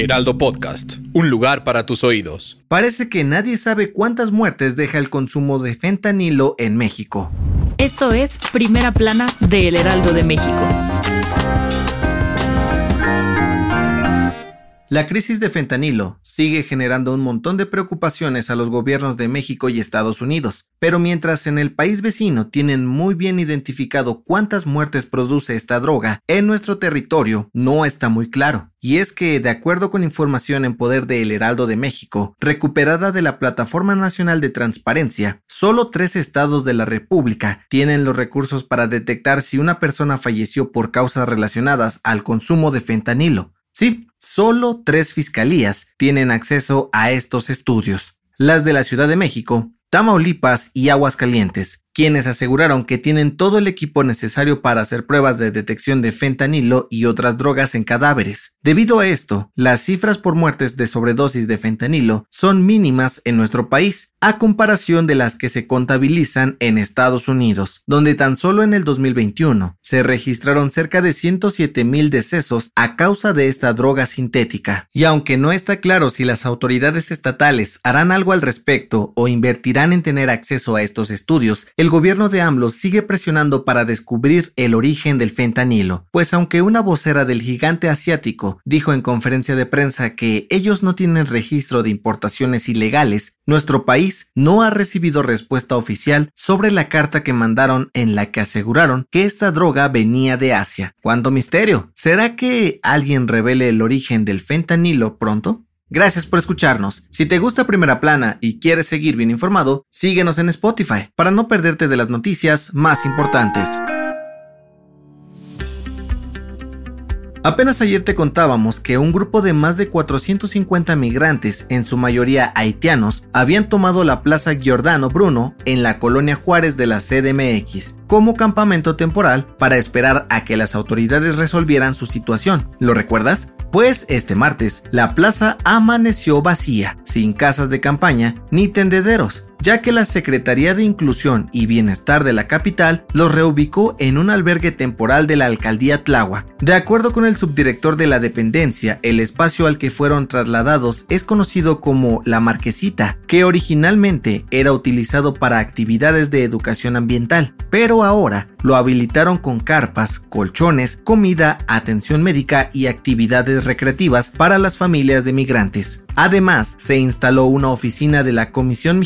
Heraldo Podcast, un lugar para tus oídos. Parece que nadie sabe cuántas muertes deja el consumo de fentanilo en México. Esto es Primera Plana de El Heraldo de México. La crisis de fentanilo sigue generando un montón de preocupaciones a los gobiernos de México y Estados Unidos, pero mientras en el país vecino tienen muy bien identificado cuántas muertes produce esta droga, en nuestro territorio no está muy claro. Y es que, de acuerdo con información en poder de El Heraldo de México, recuperada de la Plataforma Nacional de Transparencia, solo tres estados de la República tienen los recursos para detectar si una persona falleció por causas relacionadas al consumo de fentanilo. Sí, solo tres fiscalías tienen acceso a estos estudios. Las de la Ciudad de México, Tamaulipas y Aguascalientes, quienes aseguraron que tienen todo el equipo necesario para hacer pruebas de detección de fentanilo y otras drogas en cadáveres. Debido a esto, las cifras por muertes de sobredosis de fentanilo son mínimas en nuestro país, a comparación de las que se contabilizan en Estados Unidos, donde tan solo en el 2021 se registraron cerca de 107 mil decesos a causa de esta droga sintética. Y aunque no está claro si las autoridades estatales harán algo al respecto o invertirán en tener acceso a estos estudios, el gobierno de AMLO sigue presionando para descubrir el origen del fentanilo, pues aunque una vocera del gigante asiático dijo en conferencia de prensa que ellos no tienen registro de importaciones ilegales, nuestro país no ha recibido respuesta oficial sobre la carta que mandaron en la que aseguraron que esta droga venía de Asia. ¿Cuánto misterio? ¿Será que alguien revele el origen del fentanilo pronto? Gracias por escucharnos. Si te gusta Primera Plana y quieres seguir bien informado, síguenos en Spotify para no perderte de las noticias más importantes. Apenas ayer te contábamos que un grupo de más de 450 migrantes, en su mayoría haitianos, habían tomado la Plaza Giordano Bruno en la colonia Juárez de la CDMX como campamento temporal para esperar a que las autoridades resolvieran su situación. ¿Lo recuerdas? Pues este martes, la plaza amaneció vacía, sin casas de campaña ni tendederos, ya que la Secretaría de Inclusión y Bienestar de la capital los reubicó en un albergue temporal de la alcaldía Tláhuac. De acuerdo con el subdirector de la dependencia, el espacio al que fueron trasladados es conocido como La Marquesita, que originalmente era utilizado para actividades de educación ambiental, pero ahora lo habilitaron con carpas, colchones, comida, atención médica y actividades recreativas para las familias de migrantes. Además, se instaló una oficina de la Comisión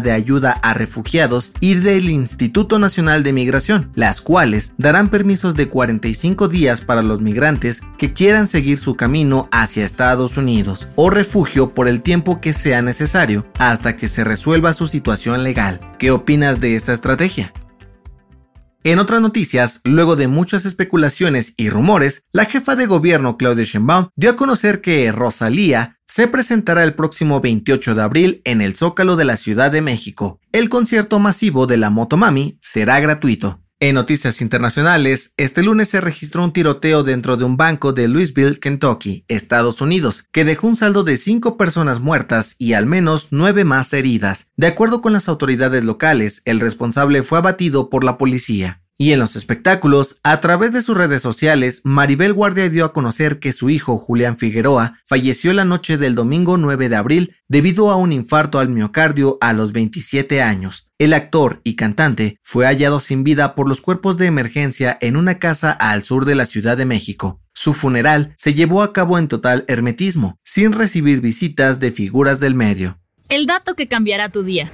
De Ayuda a Refugiados y del Instituto Nacional de Migración, las cuales darán permisos de 45 días para los migrantes que quieran seguir su camino hacia Estados Unidos o refugio por el tiempo que sea necesario hasta que se resuelva su situación legal. ¿Qué opinas de esta estrategia? En otras noticias, luego de muchas especulaciones y rumores, la jefa de gobierno Claudia Sheinbaum dio a conocer que Rosalía se presentará el próximo 28 de abril en el Zócalo de la Ciudad de México. El concierto masivo de la Motomami será gratuito. En noticias internacionales, este lunes se registró un tiroteo dentro de un banco de Louisville, Kentucky, Estados Unidos, que dejó un saldo de cinco personas muertas y al menos nueve más heridas. De acuerdo con las autoridades locales, el responsable fue abatido por la policía. Y en los espectáculos, a través de sus redes sociales, Maribel Guardia dio a conocer que su hijo Julián Figueroa falleció la noche del domingo 9 de abril debido a un infarto al miocardio a los 27 años. El actor y cantante fue hallado sin vida por los cuerpos de emergencia en una casa al sur de la Ciudad de México. Su funeral se llevó a cabo en total hermetismo, sin recibir visitas de figuras del medio. El dato que cambiará tu día.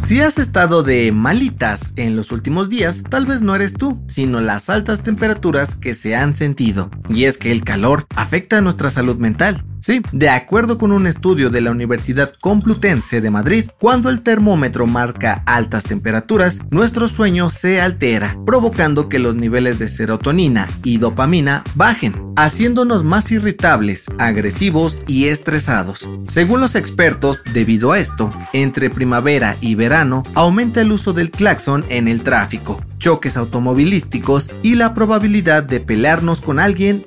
Si has estado de malitas en los últimos días, tal vez no eres tú, sino las altas temperaturas que se han sentido. Y es que el calor afecta a nuestra salud mental. Sí, de acuerdo con un estudio de la Universidad Complutense de Madrid, cuando el termómetro marca altas temperaturas, nuestro sueño se altera, provocando que los niveles de serotonina y dopamina bajen, haciéndonos más irritables, agresivos y estresados. Según los expertos, debido a esto, entre primavera y verano aumenta el uso del claxon en el tráfico, choques automovilísticos y la probabilidad de pelearnos con alguien,